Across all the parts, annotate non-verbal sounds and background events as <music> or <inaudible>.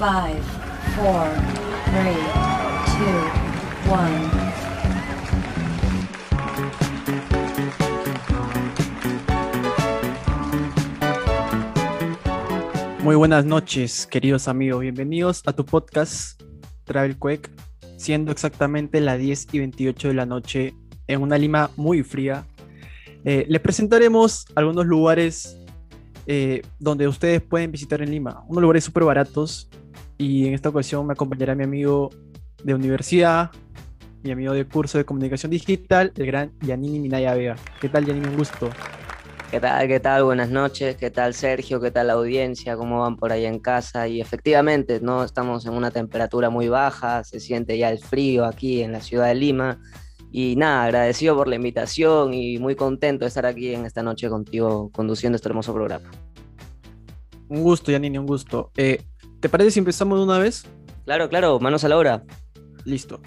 Five, four, three, two, one. Muy buenas noches, queridos amigos. Bienvenidos a tu podcast Travel Quake, siendo exactamente las 10 y 28 de la noche en una Lima muy fría. Eh, les presentaremos algunos lugares eh, donde ustedes pueden visitar en Lima, unos lugares súper baratos. Y en esta ocasión me acompañará mi amigo de universidad, mi amigo de curso de comunicación digital, el gran Yanini Minaya Vega. ¿Qué tal, Yanini? Un gusto. ¿Qué tal? ¿Qué tal? Buenas noches. ¿Qué tal Sergio? ¿Qué tal la audiencia? ¿Cómo van por ahí en casa? Y efectivamente, no estamos en una temperatura muy baja, se siente ya el frío aquí en la ciudad de Lima. Y nada, agradecido por la invitación y muy contento de estar aquí en esta noche contigo conduciendo este hermoso programa. Un gusto, Yanini, un gusto. Eh, ¿Te parece si empezamos de una vez? Claro, claro, manos a la obra. Listo.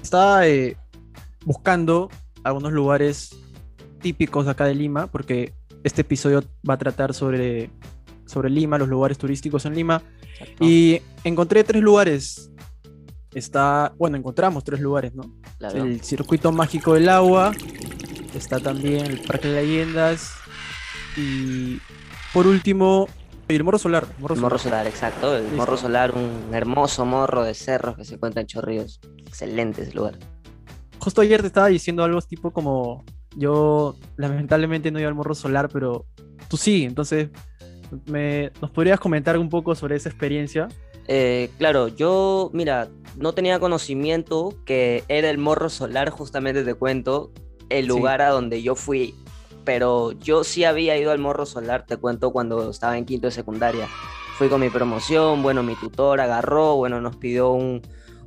Estaba eh, buscando algunos lugares típicos acá de Lima, porque este episodio va a tratar sobre, sobre Lima, los lugares turísticos en Lima. Exacto. Y encontré tres lugares. Está, bueno, encontramos tres lugares, ¿no? Claro. El circuito mágico del agua, está también el Parque de Leyendas y por último el Morro Solar. Morro El morro solar, exacto. El Listo. morro solar, un hermoso morro de cerros que se encuentra en Chorrillos. Excelente ese lugar. Justo ayer te estaba diciendo algo tipo como yo lamentablemente no iba al Morro Solar, pero tú sí, entonces me, ¿nos podrías comentar un poco sobre esa experiencia? Eh, claro, yo, mira, no tenía conocimiento que era el morro solar, justamente te cuento, el Sí. lugar a donde yo fui, pero yo sí había ido al morro solar, te cuento, cuando estaba en quinto de secundaria. Fui con mi promoción, bueno, mi tutor agarró, bueno, nos pidió un,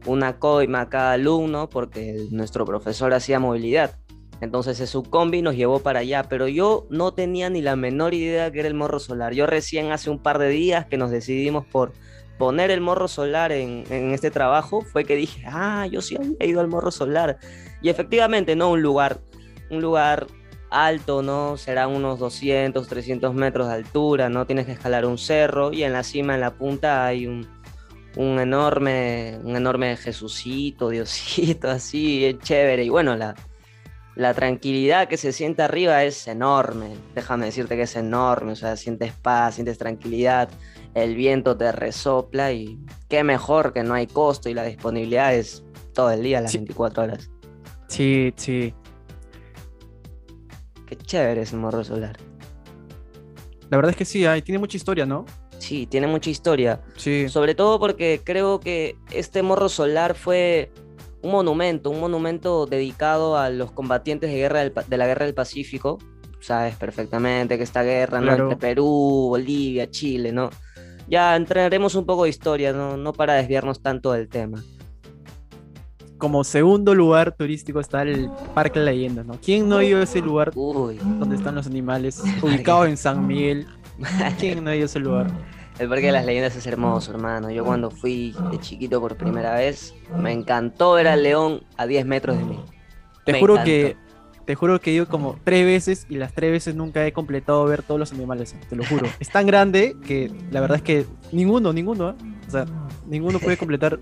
una coima a cada alumno porque nuestro profesor hacía movilidad. Entonces en su combi nos llevó para allá, pero yo no tenía ni la menor idea que era el morro solar. Yo recién hace un par de días que nos decidimos por poner el morro solar en, en este trabajo, fue que dije, ah, yo sí había ido al morro solar. Y efectivamente, ¿no? Un lugar, un lugar alto, ¿no? Serán unos 200, 300 metros de altura, ¿no? Tienes que escalar un cerro y en la cima, en la punta, hay un, un enorme, un enorme Jesucito, Diosito, <laughs> así, bien chévere. Y bueno, la, la tranquilidad que se siente arriba es enorme. Déjame decirte que es enorme. O sea, sientes paz, sientes tranquilidad. El viento te resopla y qué mejor que no hay costo y la disponibilidad es todo el día, las Sí. 24 horas. Sí, sí. Qué chévere es el morro solar. La verdad es que sí, ahí tiene mucha historia, ¿no? Sí, tiene mucha historia. Sí. Sobre todo porque creo que este morro solar fue un monumento, un monumento dedicado a los combatientes de, guerra del de la Guerra del Pacífico. Sabes perfectamente que esta guerra ¿no? Claro. entre Perú, Bolivia, Chile, ¿no? Ya entraremos un poco de historia, ¿no? No para desviarnos tanto del tema. Como segundo lugar turístico está el Parque de Leyendas, ¿no? ¿Quién no ha ido a ese lugar Uy, donde están los animales, ubicado en San Miguel? <laughs> ¿Quién no ha ido a ese lugar? el Parque de las Leyendas es hermoso, hermano. Yo cuando fui de chiquito por primera vez, me encantó ver al león a 10 metros de mí. Te Me juro encantó. que te juro que he ido como tres veces y las tres veces nunca he completado ver todos los animales, te lo juro. Es tan grande que la verdad es que ninguno, ninguno, ¿eh? o sea, ninguno puede completar.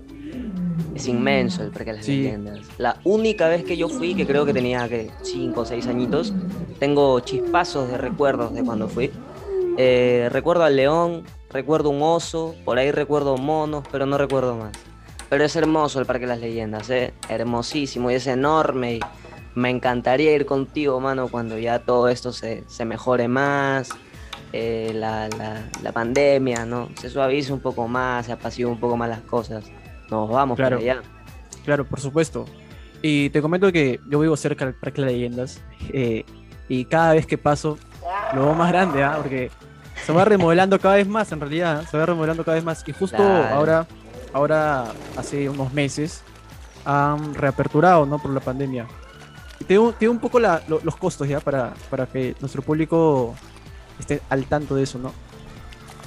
Es inmenso el Parque de las Sí. Leyendas. La única vez que yo fui, que creo que tenía que 5 o 6 añitos, tengo chispazos de recuerdos de cuando fui. Eh, recuerdo al león, recuerdo un oso, por ahí recuerdo monos, pero no recuerdo más. Pero es hermoso el Parque de las Leyendas, ¿eh? hermosísimo y es enorme. Y me encantaría ir contigo, mano, cuando ya todo esto se, se mejore más. eh, la, la- la pandemia, ¿no? Se suavice un poco más, se apacigua un poco más las cosas. Nos vamos Claro. para allá. Claro, por supuesto. Y te comento que yo vivo cerca del Parque de Leyendas eh, y cada vez que paso lo veo más grande, ¿ah? Porque se va remodelando cada vez más, en realidad, se va remodelando cada vez más. Y justo Claro. ahora, ahora, hace unos meses, han reaperturado, ¿no? Por la pandemia. Y te te un poco la- lo- los costos, ¿ya? Para, para que nuestro público esté al tanto de eso, ¿no?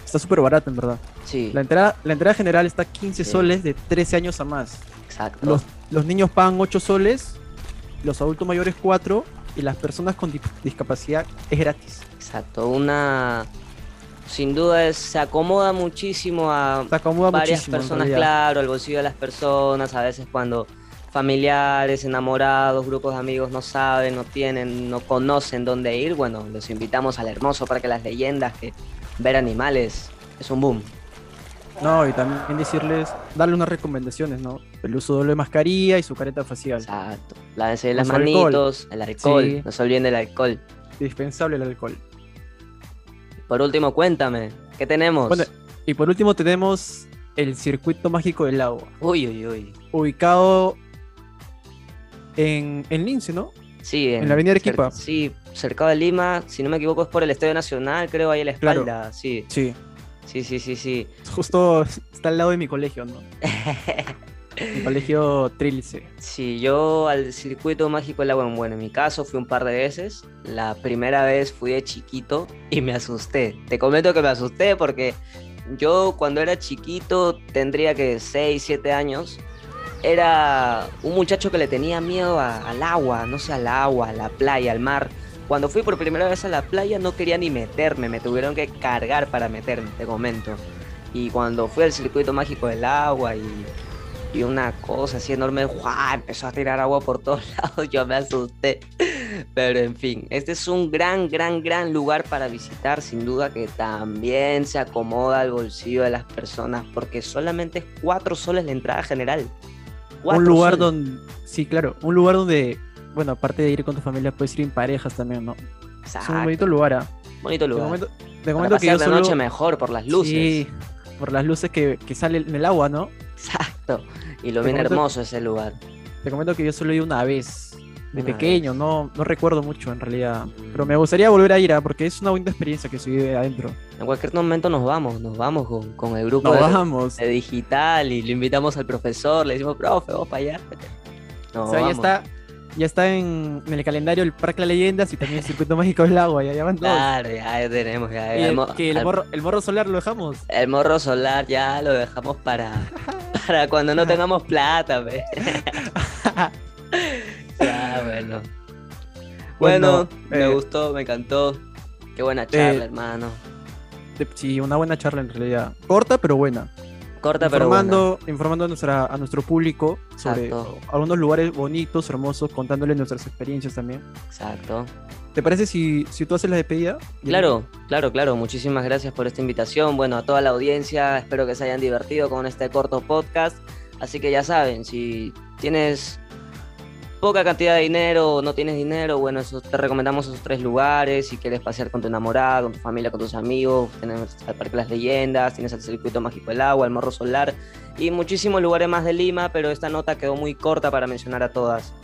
Está súper barato, en verdad. Sí, La entrada, la entrada general está 15 Sí. soles de 13 años a más. exacto. Los, los niños pagan 8 soles, los adultos mayores 4 y las personas con di- discapacidad es gratis. Exacto, una, sin duda es- se acomoda muchísimo a acomoda varias muchísimo. personas, claro, al bolsillo de las personas, a veces cuando familiares, enamorados, grupos de amigos no saben, no tienen, no conocen dónde ir, bueno, los invitamos al hermoso Parque Las Leyendas, que ver animales es un boom. No, y también decirles, darle unas recomendaciones, ¿no? El uso doble de mascarilla y su careta facial. Exacto. Lávense las alcohol. manitos, el alcohol, Sí. no se olviden del alcohol. Dispensable el alcohol. Por último, cuéntame, ¿qué tenemos? Bueno, y por último tenemos el circuito mágico del agua, Uy, uy, uy. ubicado en, en Lince, ¿no? Sí, En la avenida cer- Arequipa. Sí, cercado de Lima, si no me equivoco es por el Estadio Nacional, creo, ahí a la Claro. espalda. Sí, Sí. Sí, sí, sí, sí. Justo está al lado de mi colegio, ¿no? <laughs> Mi colegio Trilce. Sí, yo al circuito mágico del agua, bueno, en mi caso fui un par de veces. La primera vez fui de chiquito y me asusté. Te comento que me asusté porque yo cuando era chiquito, tendría que 6, 7 años, era un muchacho que le tenía miedo a- al agua, no sé, al agua, a la playa, al mar. Cuando fui por primera vez a la playa no quería ni meterme, me tuvieron que cargar para meterme, te comento. Y cuando fui al circuito mágico del agua y y una cosa así enorme, ¡guau! empezó a tirar agua por todos <laughs> lados, yo me asusté. Pero en fin, este es un gran, gran, gran lugar para visitar, sin duda que también se acomoda al bolsillo de las personas, porque solamente es cuatro soles la entrada general. Un lugar soles. donde, sí, claro, un lugar donde, bueno, aparte de ir con tu familia, puedes ir en parejas también, ¿no? Es un Exacto, bonito lugar. ¿ah? bonito lugar. comento, te Para comento que yo pasear de solo... noche mejor por las luces. Sí, por las luces que, que salen en el agua, ¿no? Exacto. Y lo Te bien comento- hermoso ese lugar. Te comento que yo solo he ido una vez, de Una pequeño, vez. no, no recuerdo mucho en realidad. Pero me gustaría volver a ir, ¿ah? porque es una bonita experiencia que se vive adentro. En cualquier momento nos vamos, nos vamos con, con el grupo Nos de, vamos. de digital y le invitamos al profesor, le decimos, profe, vamos para allá. No, o sea, vamos. está, ya está en, en el calendario el Parque de Leyendas y también el Circuito Mágico del Agua, ya, ya van todos. Claro, ya, ya tenemos. Ya, el, mo- que el al- morro, el morro solar lo dejamos. el morro solar ya lo dejamos para, <laughs> para cuando no tengamos plata, ve. <laughs> ya, bueno. Bueno, Bueno, me eh, gustó, me encantó. Qué buena charla, eh, hermano. De- Sí, una buena charla en realidad. Corta, pero buena. Corta, pero buena. informando, informando a, nuestra, a nuestro público sobre Exacto. algunos lugares bonitos, hermosos, contándoles nuestras experiencias también. Exacto. ¿Te parece si, si tú haces la despedida? Claro, claro, claro. Muchísimas gracias por esta invitación. Bueno, a toda la audiencia, espero que se hayan divertido con este corto podcast. Así que ya saben, si tienes poca cantidad de dinero o no tienes dinero, bueno, eso, te recomendamos esos tres lugares. Si quieres pasear con tu enamorada, con tu familia, con tus amigos, tenemos al Parque Las Leyendas, tienes el Circuito Mágico del Agua, el Morro Solar y muchísimos lugares más de Lima, pero esta nota quedó muy corta para mencionar a todas.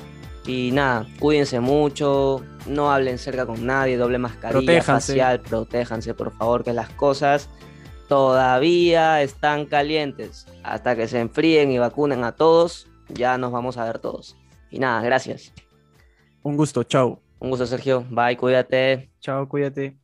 Y nada, cuídense mucho, no hablen cerca con nadie, doble mascarilla Protéjanse. facial, protéjanse por favor, que las cosas todavía están calientes. Hasta que se enfríen y vacunen a todos, ya nos vamos a ver todos. Y nada, gracias. Un gusto, chao. Un gusto, Sergio. Bye, cuídate. Chao, cuídate.